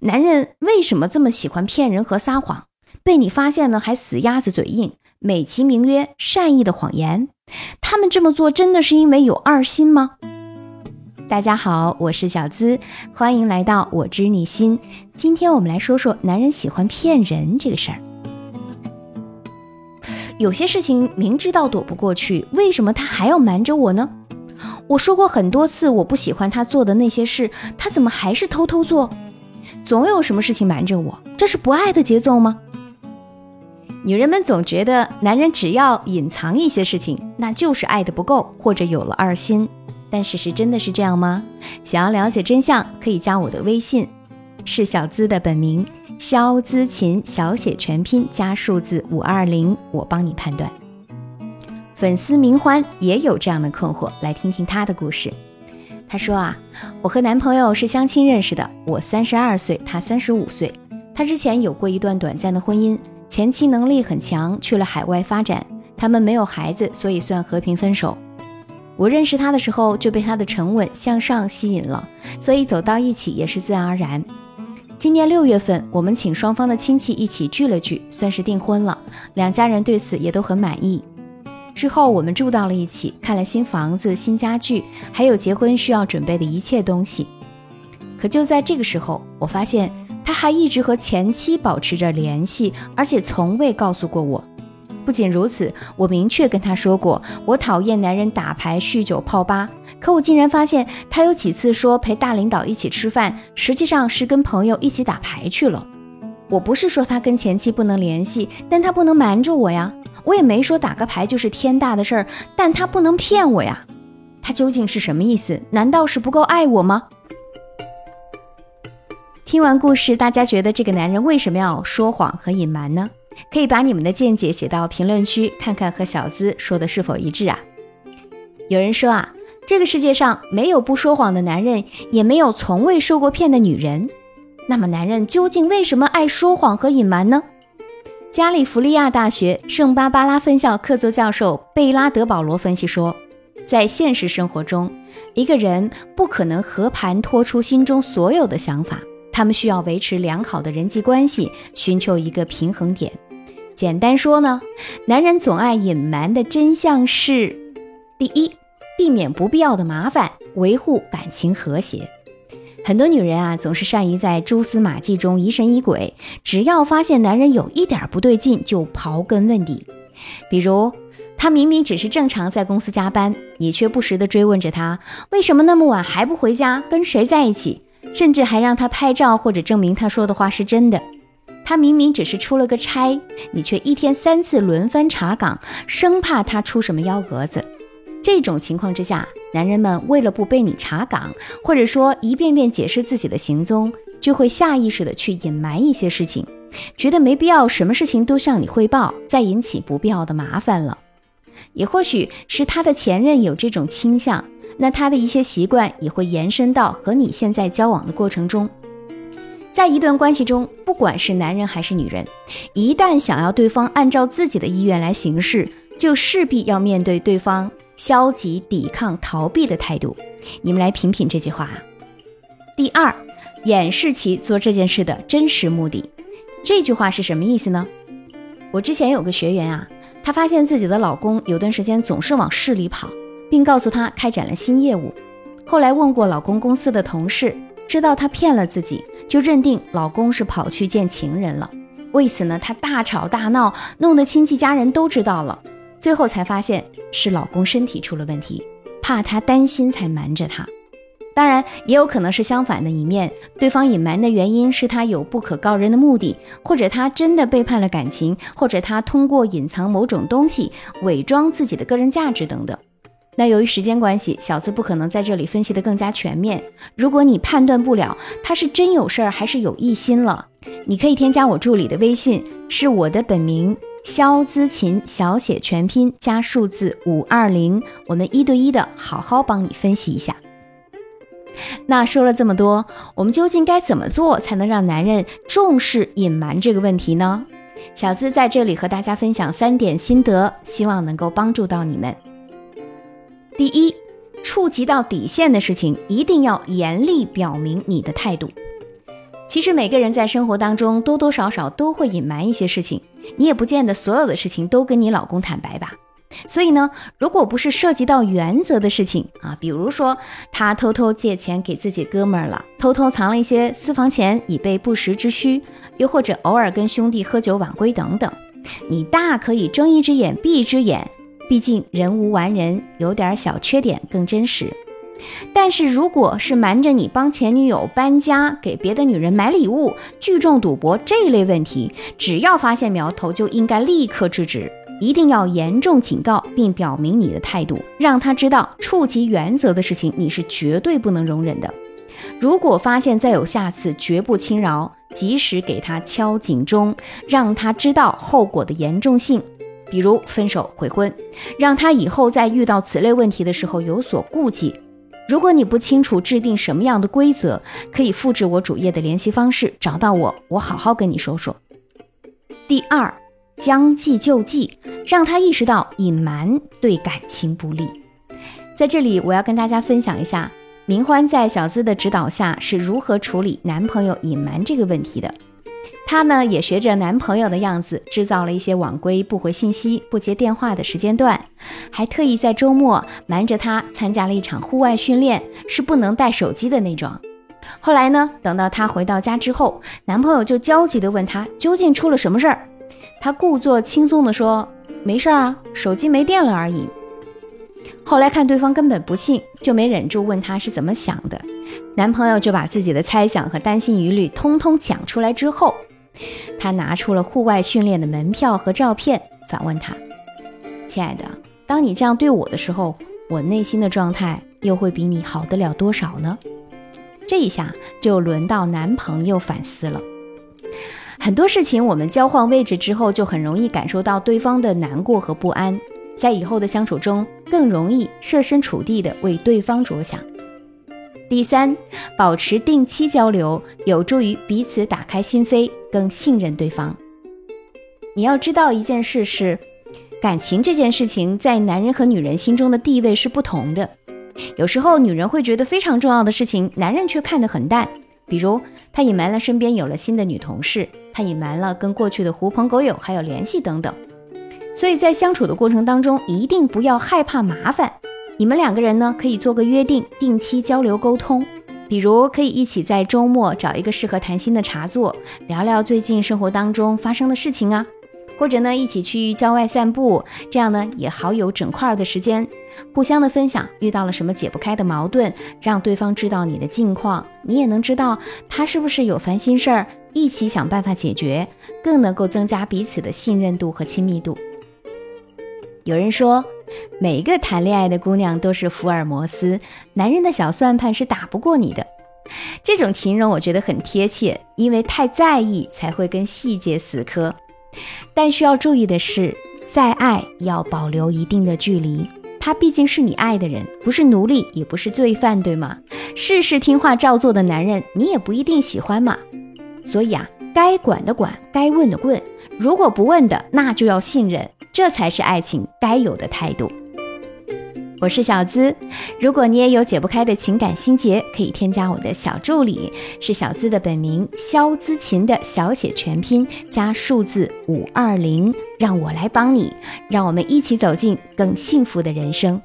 男人为什么这么喜欢骗人和撒谎？被你发现了还死鸭子嘴硬，美其名曰善意的谎言。他们这么做真的是因为有二心吗？大家好，我是小资，欢迎来到我知你心。今天我们来说说男人喜欢骗人这个事儿。有些事情明知道躲不过去，为什么他还要瞒着我呢？我说过很多次，我不喜欢他做的那些事，他怎么还是偷偷做？总有什么事情瞒着我，这是不爱的节奏吗？女人们总觉得男人只要隐藏一些事情，那就是爱的不够，或者有了二心。但事实真的是这样吗？想要了解真相，可以加我的微信，是小资的本名肖资琴，小写全拼加数字五二零，我帮你判断。粉丝明欢也有这样的困惑，来听听他的故事。她说啊，我和男朋友是相亲认识的，我三十二岁，他三十五岁。他之前有过一段短暂的婚姻，前妻能力很强，去了海外发展，他们没有孩子，所以算和平分手。我认识他的时候就被他的沉稳向上吸引了，所以走到一起也是自然而然。今年六月份，我们请双方的亲戚一起聚了聚，算是订婚了，两家人对此也都很满意。之后我们住到了一起，看了新房子、新家具，还有结婚需要准备的一切东西。可就在这个时候，我发现他还一直和前妻保持着联系，而且从未告诉过我。不仅如此，我明确跟他说过，我讨厌男人打牌、酗酒、泡吧。可我竟然发现他有几次说陪大领导一起吃饭，实际上是跟朋友一起打牌去了。我不是说他跟前妻不能联系，但他不能瞒着我呀。我也没说打个牌就是天大的事儿，但他不能骗我呀。他究竟是什么意思？难道是不够爱我吗？听完故事，大家觉得这个男人为什么要说谎和隐瞒呢？可以把你们的见解写到评论区，看看和小资说的是否一致啊。有人说啊，这个世界上没有不说谎的男人，也没有从未受过骗的女人。那么，男人究竟为什么爱说谎和隐瞒呢？加利福尼亚大学圣巴巴拉分校客座教授贝拉德保罗分析说，在现实生活中，一个人不可能和盘托出心中所有的想法，他们需要维持良好的人际关系，寻求一个平衡点。简单说呢，男人总爱隐瞒的真相是：第一，避免不必要的麻烦，维护感情和谐。很多女人啊，总是善于在蛛丝马迹中疑神疑鬼，只要发现男人有一点不对劲，就刨根问底。比如，他明明只是正常在公司加班，你却不时地追问着他为什么那么晚还不回家，跟谁在一起，甚至还让他拍照或者证明他说的话是真的。他明明只是出了个差，你却一天三次轮番查岗，生怕他出什么幺蛾子。这种情况之下，男人们为了不被你查岗，或者说一遍遍解释自己的行踪，就会下意识的去隐瞒一些事情，觉得没必要什么事情都向你汇报，再引起不必要的麻烦了。也或许是他的前任有这种倾向，那他的一些习惯也会延伸到和你现在交往的过程中。在一段关系中，不管是男人还是女人，一旦想要对方按照自己的意愿来行事，就势必要面对对方。消极抵抗、逃避的态度，你们来品品这句话。第二，掩饰其做这件事的真实目的。这句话是什么意思呢？我之前有个学员啊，她发现自己的老公有段时间总是往市里跑，并告诉她开展了新业务。后来问过老公公司的同事，知道他骗了自己，就认定老公是跑去见情人了。为此呢，她大吵大闹，弄得亲戚家人都知道了。最后才发现是老公身体出了问题，怕她担心才瞒着她。当然，也有可能是相反的一面，对方隐瞒的原因是他有不可告人的目的，或者他真的背叛了感情，或者他通过隐藏某种东西伪装自己的个人价值等等。那由于时间关系，小资不可能在这里分析的更加全面。如果你判断不了他是真有事儿还是有异心了，你可以添加我助理的微信，是我的本名。肖姿琴小写全拼加数字五二零，我们一对一的好好帮你分析一下。那说了这么多，我们究竟该怎么做才能让男人重视隐瞒这个问题呢？小资在这里和大家分享三点心得，希望能够帮助到你们。第一，触及到底线的事情，一定要严厉表明你的态度。其实每个人在生活当中多多少少都会隐瞒一些事情，你也不见得所有的事情都跟你老公坦白吧。所以呢，如果不是涉及到原则的事情啊，比如说他偷偷借钱给自己哥们儿了，偷偷藏了一些私房钱以备不时之需，又或者偶尔跟兄弟喝酒晚归等等，你大可以睁一只眼闭一只眼，毕竟人无完人，有点小缺点更真实。但是，如果是瞒着你帮前女友搬家、给别的女人买礼物、聚众赌博这一类问题，只要发现苗头，就应该立刻制止，一定要严重警告，并表明你的态度，让他知道触及原则的事情你是绝对不能容忍的。如果发现再有下次，绝不轻饶，及时给他敲警钟，让他知道后果的严重性，比如分手、悔婚，让他以后在遇到此类问题的时候有所顾忌。如果你不清楚制定什么样的规则，可以复制我主页的联系方式，找到我，我好好跟你说说。第二，将计就计，让他意识到隐瞒对感情不利。在这里，我要跟大家分享一下，明欢在小资的指导下是如何处理男朋友隐瞒这个问题的。她呢也学着男朋友的样子，制造了一些晚归、不回信息、不接电话的时间段，还特意在周末瞒着他参加了一场户外训练，是不能带手机的那种。后来呢，等到她回到家之后，男朋友就焦急地问她究竟出了什么事儿。她故作轻松地说：“没事儿啊，手机没电了而已。”后来看对方根本不信，就没忍住问她是怎么想的。男朋友就把自己的猜想和担心疑虑通通讲出来之后。他拿出了户外训练的门票和照片，反问他：“亲爱的，当你这样对我的时候，我内心的状态又会比你好得了多少呢？”这一下就轮到男朋友反思了。很多事情我们交换位置之后，就很容易感受到对方的难过和不安，在以后的相处中，更容易设身处地的为对方着想。第三，保持定期交流，有助于彼此打开心扉，更信任对方。你要知道一件事是，感情这件事情在男人和女人心中的地位是不同的。有时候女人会觉得非常重要的事情，男人却看得很淡。比如，他隐瞒了身边有了新的女同事，他隐瞒了跟过去的狐朋狗友还有联系等等。所以在相处的过程当中，一定不要害怕麻烦。你们两个人呢，可以做个约定，定期交流沟通。比如，可以一起在周末找一个适合谈心的茶座，聊聊最近生活当中发生的事情啊。或者呢，一起去郊外散步，这样呢也好有整块的时间，互相的分享遇到了什么解不开的矛盾，让对方知道你的近况，你也能知道他是不是有烦心事儿，一起想办法解决，更能够增加彼此的信任度和亲密度。有人说。每个谈恋爱的姑娘都是福尔摩斯，男人的小算盘是打不过你的。这种形容我觉得很贴切，因为太在意才会跟细节死磕。但需要注意的是，再爱要保留一定的距离。他毕竟是你爱的人，不是奴隶，也不是罪犯，对吗？事事听话照做的男人，你也不一定喜欢嘛。所以啊，该管的管，该问的问，如果不问的，那就要信任。这才是爱情该有的态度。我是小资，如果你也有解不开的情感心结，可以添加我的小助理，是小资的本名肖资琴的小写全拼加数字五二零，让我来帮你，让我们一起走进更幸福的人生。